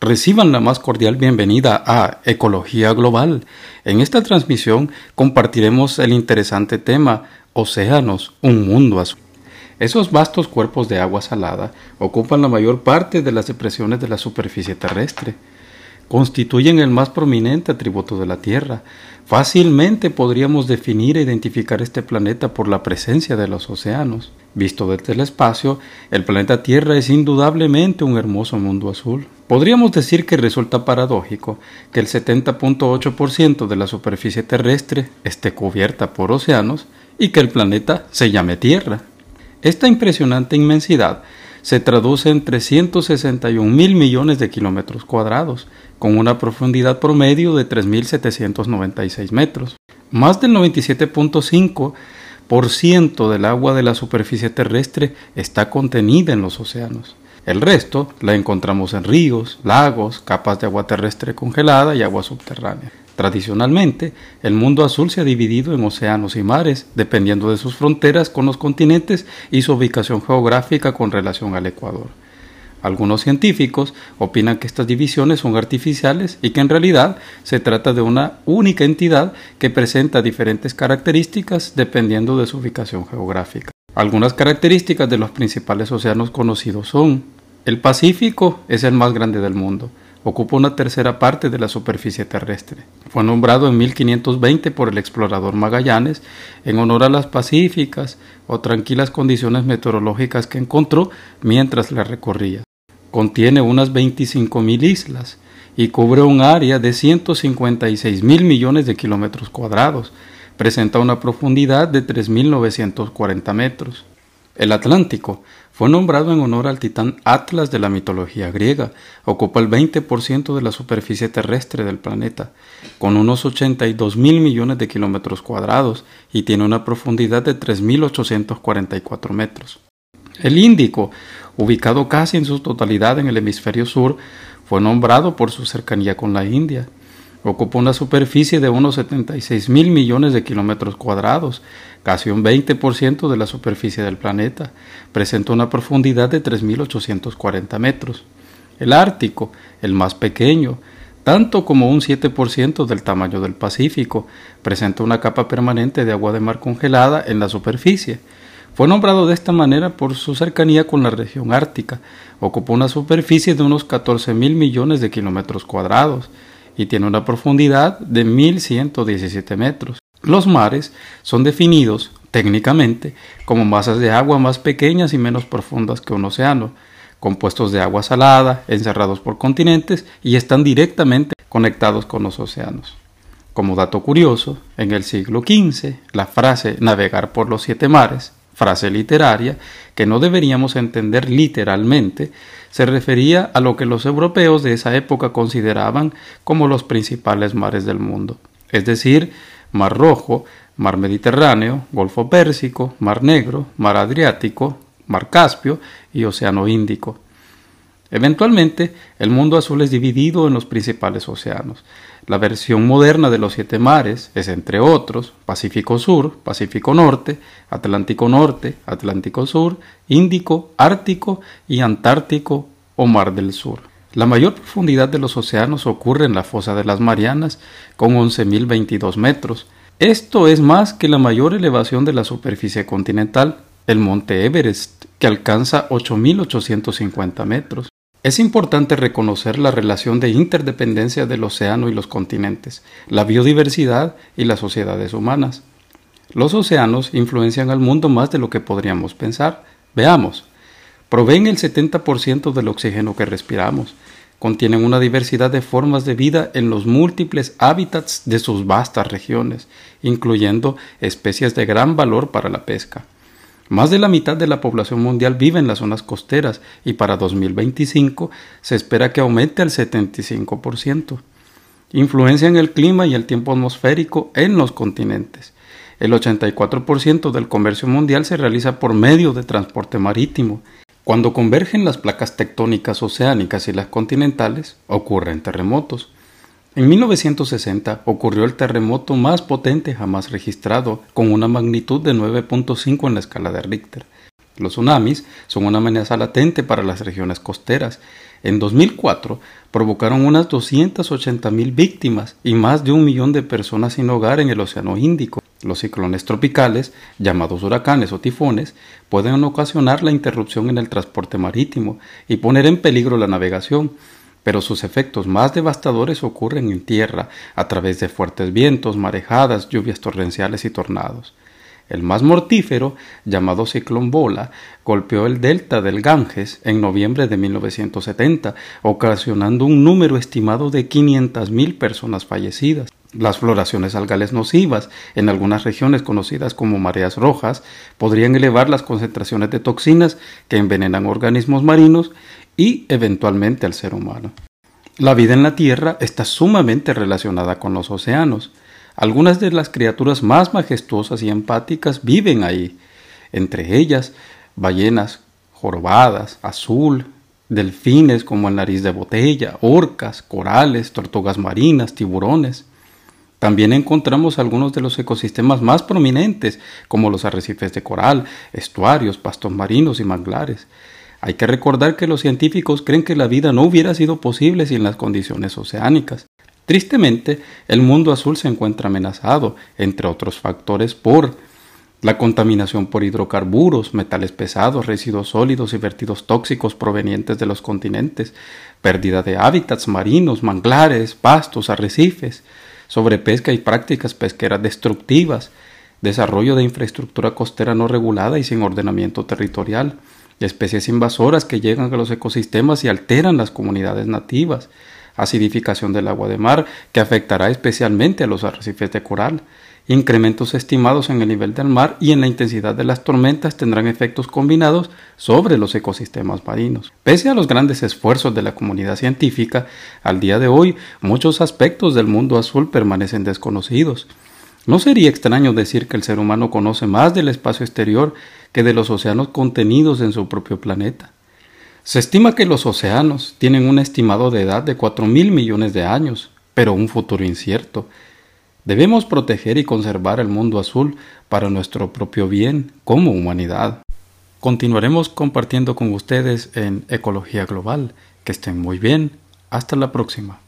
Reciban la más cordial bienvenida a Ecología Global. En esta transmisión compartiremos el interesante tema Océanos, un mundo azul. Esos vastos cuerpos de agua salada ocupan la mayor parte de las depresiones de la superficie terrestre constituyen el más prominente atributo de la Tierra. Fácilmente podríamos definir e identificar este planeta por la presencia de los océanos. Visto desde el espacio, el planeta Tierra es indudablemente un hermoso mundo azul. Podríamos decir que resulta paradójico que el 70.8% de la superficie terrestre esté cubierta por océanos y que el planeta se llame Tierra. Esta impresionante inmensidad se traduce en 361 mil millones de kilómetros cuadrados, con una profundidad promedio de 3.796 metros. Más del 97.5% del agua de la superficie terrestre está contenida en los océanos. El resto la encontramos en ríos, lagos, capas de agua terrestre congelada y agua subterránea. Tradicionalmente, el mundo azul se ha dividido en océanos y mares, dependiendo de sus fronteras con los continentes y su ubicación geográfica con relación al Ecuador. Algunos científicos opinan que estas divisiones son artificiales y que en realidad se trata de una única entidad que presenta diferentes características dependiendo de su ubicación geográfica. Algunas características de los principales océanos conocidos son el Pacífico es el más grande del mundo, ocupa una tercera parte de la superficie terrestre. Fue nombrado en 1520 por el explorador Magallanes en honor a las pacíficas o tranquilas condiciones meteorológicas que encontró mientras la recorría. Contiene unas 25.000 islas y cubre un área de 156 mil millones de kilómetros cuadrados. Presenta una profundidad de 3.940 metros. El Atlántico fue nombrado en honor al titán Atlas de la mitología griega. Ocupa el 20% de la superficie terrestre del planeta, con unos 82 mil millones de kilómetros cuadrados y tiene una profundidad de 3.844 metros. El Índico, ubicado casi en su totalidad en el hemisferio sur, fue nombrado por su cercanía con la India. Ocupa una superficie de unos 76 mil millones de kilómetros cuadrados, casi un 20% de la superficie del planeta. Presenta una profundidad de 3.840 metros. El Ártico, el más pequeño, tanto como un 7% del tamaño del Pacífico, presenta una capa permanente de agua de mar congelada en la superficie. Fue nombrado de esta manera por su cercanía con la región ártica. Ocupa una superficie de unos 14 mil millones de kilómetros cuadrados y tiene una profundidad de 1117 metros. Los mares son definidos técnicamente como masas de agua más pequeñas y menos profundas que un océano, compuestos de agua salada, encerrados por continentes y están directamente conectados con los océanos. Como dato curioso, en el siglo XV, la frase navegar por los siete mares frase literaria que no deberíamos entender literalmente, se refería a lo que los europeos de esa época consideraban como los principales mares del mundo, es decir, Mar Rojo, Mar Mediterráneo, Golfo Pérsico, Mar Negro, Mar Adriático, Mar Caspio y Océano Índico. Eventualmente, el mundo azul es dividido en los principales océanos. La versión moderna de los siete mares es, entre otros, Pacífico Sur, Pacífico Norte, Atlántico Norte, Atlántico Sur, Índico, Ártico y Antártico o Mar del Sur. La mayor profundidad de los océanos ocurre en la fosa de las Marianas, con 11.022 metros. Esto es más que la mayor elevación de la superficie continental, el monte Everest, que alcanza 8.850 metros. Es importante reconocer la relación de interdependencia del océano y los continentes, la biodiversidad y las sociedades humanas. Los océanos influencian al mundo más de lo que podríamos pensar. Veamos. Proveen el 70% del oxígeno que respiramos. Contienen una diversidad de formas de vida en los múltiples hábitats de sus vastas regiones, incluyendo especies de gran valor para la pesca. Más de la mitad de la población mundial vive en las zonas costeras y para 2025 se espera que aumente al 75%. Influencian el clima y el tiempo atmosférico en los continentes. El 84% del comercio mundial se realiza por medio de transporte marítimo. Cuando convergen las placas tectónicas oceánicas y las continentales, ocurren terremotos. En 1960 ocurrió el terremoto más potente jamás registrado, con una magnitud de 9.5 en la escala de Richter. Los tsunamis son una amenaza latente para las regiones costeras. En 2004 provocaron unas 280.000 víctimas y más de un millón de personas sin hogar en el Océano Índico. Los ciclones tropicales, llamados huracanes o tifones, pueden ocasionar la interrupción en el transporte marítimo y poner en peligro la navegación, pero sus efectos más devastadores ocurren en tierra a través de fuertes vientos, marejadas, lluvias torrenciales y tornados. El más mortífero, llamado ciclón Bola, golpeó el delta del Ganges en noviembre de 1970, ocasionando un número estimado de 500.000 personas fallecidas. Las floraciones algales nocivas, en algunas regiones conocidas como mareas rojas, podrían elevar las concentraciones de toxinas que envenenan organismos marinos y eventualmente al ser humano. La vida en la Tierra está sumamente relacionada con los océanos. Algunas de las criaturas más majestuosas y empáticas viven ahí, entre ellas ballenas jorobadas, azul, delfines como el nariz de botella, orcas, corales, tortugas marinas, tiburones. También encontramos algunos de los ecosistemas más prominentes, como los arrecifes de coral, estuarios, pastos marinos y manglares. Hay que recordar que los científicos creen que la vida no hubiera sido posible sin las condiciones oceánicas. Tristemente, el mundo azul se encuentra amenazado, entre otros factores, por la contaminación por hidrocarburos, metales pesados, residuos sólidos y vertidos tóxicos provenientes de los continentes, pérdida de hábitats marinos, manglares, pastos, arrecifes, sobrepesca y prácticas pesqueras destructivas, desarrollo de infraestructura costera no regulada y sin ordenamiento territorial, especies invasoras que llegan a los ecosistemas y alteran las comunidades nativas, acidificación del agua de mar que afectará especialmente a los arrecifes de coral, incrementos estimados en el nivel del mar y en la intensidad de las tormentas tendrán efectos combinados sobre los ecosistemas marinos. Pese a los grandes esfuerzos de la comunidad científica, al día de hoy muchos aspectos del mundo azul permanecen desconocidos. No sería extraño decir que el ser humano conoce más del espacio exterior que de los océanos contenidos en su propio planeta. Se estima que los océanos tienen un estimado de edad de 4 mil millones de años, pero un futuro incierto. Debemos proteger y conservar el mundo azul para nuestro propio bien como humanidad. Continuaremos compartiendo con ustedes en Ecología Global. Que estén muy bien. Hasta la próxima.